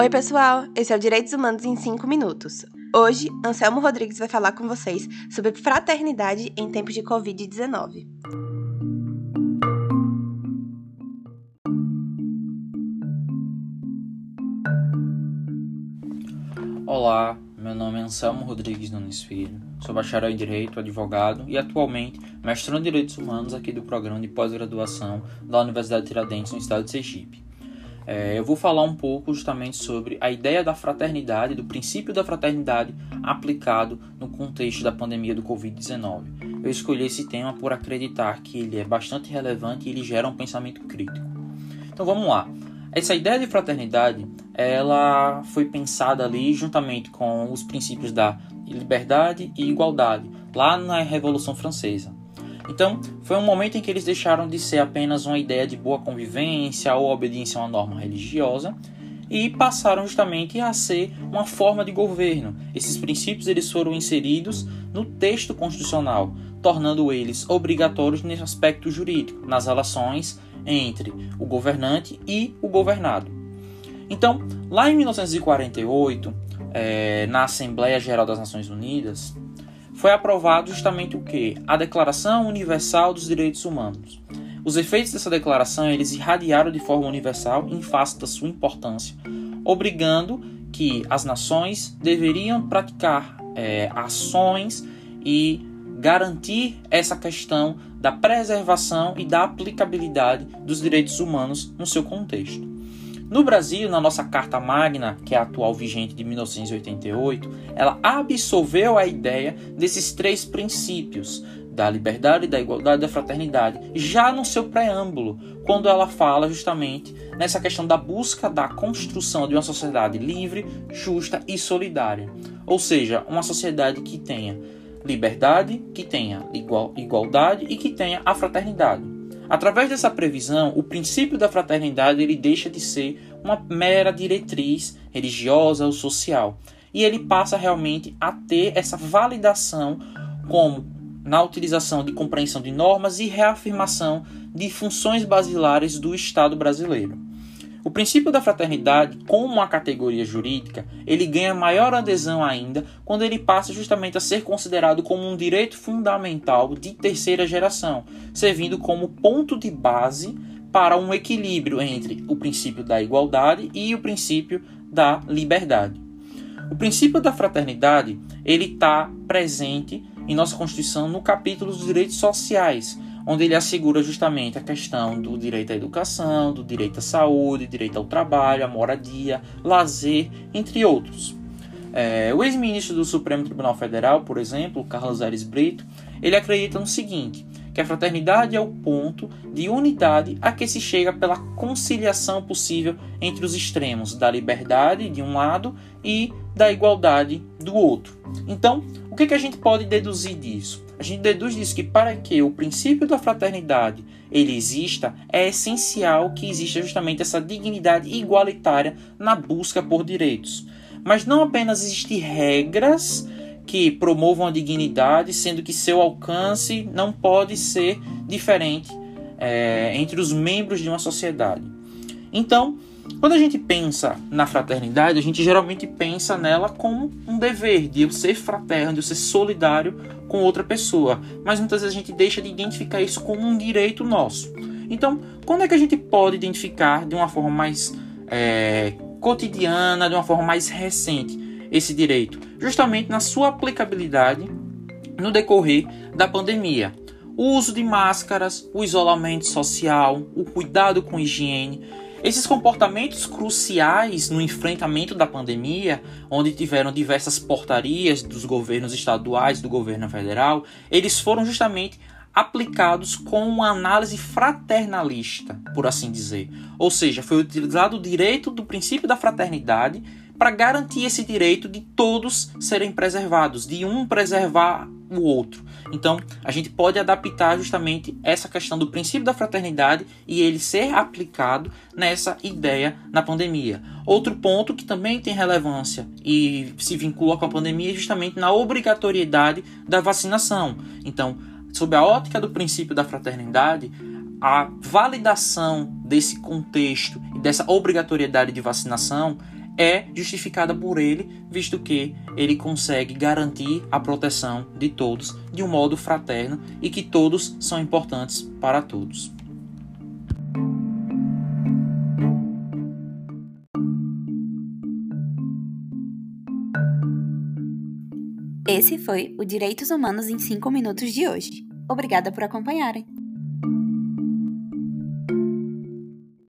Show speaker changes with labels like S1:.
S1: Oi, pessoal! Esse é o Direitos Humanos em 5 minutos. Hoje, Anselmo Rodrigues vai falar com vocês sobre fraternidade em tempos de Covid-19.
S2: Olá, meu nome é Anselmo Rodrigues Nunes Filho, sou bacharel em Direito, advogado e atualmente mestrando em Direitos Humanos aqui do programa de pós-graduação da Universidade de Tiradentes no estado de Sergipe. É, eu vou falar um pouco justamente sobre a ideia da fraternidade, do princípio da fraternidade aplicado no contexto da pandemia do Covid-19. Eu escolhi esse tema por acreditar que ele é bastante relevante e ele gera um pensamento crítico. Então vamos lá. Essa ideia de fraternidade, ela foi pensada ali juntamente com os princípios da liberdade e igualdade, lá na Revolução Francesa. Então, foi um momento em que eles deixaram de ser apenas uma ideia de boa convivência ou obediência a uma norma religiosa e passaram justamente a ser uma forma de governo. Esses princípios eles foram inseridos no texto constitucional, tornando eles obrigatórios nesse aspecto jurídico, nas relações entre o governante e o governado. Então, lá em 1948, é, na Assembleia Geral das Nações Unidas, foi aprovado justamente o que? A Declaração Universal dos Direitos Humanos. Os efeitos dessa declaração eles irradiaram de forma universal em face da sua importância, obrigando que as nações deveriam praticar é, ações e garantir essa questão da preservação e da aplicabilidade dos direitos humanos no seu contexto. No Brasil, na nossa Carta Magna, que é a atual vigente de 1988, ela absolveu a ideia desses três princípios da liberdade, da igualdade e da fraternidade, já no seu preâmbulo, quando ela fala justamente nessa questão da busca da construção de uma sociedade livre, justa e solidária. Ou seja, uma sociedade que tenha liberdade, que tenha igual, igualdade e que tenha a fraternidade. Através dessa previsão, o princípio da fraternidade ele deixa de ser uma mera diretriz religiosa ou social e ele passa realmente a ter essa validação como na utilização de compreensão de normas e reafirmação de funções basilares do Estado brasileiro. O princípio da fraternidade, como uma categoria jurídica, ele ganha maior adesão ainda quando ele passa justamente a ser considerado como um direito fundamental de terceira geração, servindo como ponto de base para um equilíbrio entre o princípio da igualdade e o princípio da liberdade. O princípio da fraternidade ele está presente em nossa Constituição no capítulo dos direitos sociais, onde ele assegura justamente a questão do direito à educação, do direito à saúde, direito ao trabalho, à moradia, lazer, entre outros. É, o ex-ministro do Supremo Tribunal Federal, por exemplo, Carlos Aires Brito, ele acredita no seguinte, que a fraternidade é o ponto de unidade a que se chega pela conciliação possível entre os extremos da liberdade de um lado e da igualdade do outro. Então, o que, que a gente pode deduzir disso? A gente deduz disso que para que o princípio da fraternidade ele exista, é essencial que exista justamente essa dignidade igualitária na busca por direitos. Mas não apenas existem regras que promovam a dignidade, sendo que seu alcance não pode ser diferente é, entre os membros de uma sociedade. Então, quando a gente pensa na fraternidade, a gente geralmente pensa nela como um dever de eu ser fraterno, de eu ser solidário com outra pessoa. Mas muitas vezes a gente deixa de identificar isso como um direito nosso. Então, quando é que a gente pode identificar de uma forma mais é, cotidiana, de uma forma mais recente, esse direito? Justamente na sua aplicabilidade no decorrer da pandemia. O uso de máscaras, o isolamento social, o cuidado com higiene esses comportamentos cruciais no enfrentamento da pandemia, onde tiveram diversas portarias dos governos estaduais, do governo federal, eles foram justamente aplicados com uma análise fraternalista, por assim dizer. Ou seja, foi utilizado o direito do princípio da fraternidade para garantir esse direito de todos serem preservados, de um preservar o outro. Então, a gente pode adaptar justamente essa questão do princípio da fraternidade e ele ser aplicado nessa ideia na pandemia. Outro ponto que também tem relevância e se vincula com a pandemia é justamente na obrigatoriedade da vacinação. Então, sob a ótica do princípio da fraternidade, a validação desse contexto e dessa obrigatoriedade de vacinação é justificada por ele, visto que ele consegue garantir a proteção de todos de um modo fraterno e que todos são importantes para todos.
S1: Esse foi o Direitos Humanos em 5 Minutos de hoje. Obrigada por acompanharem.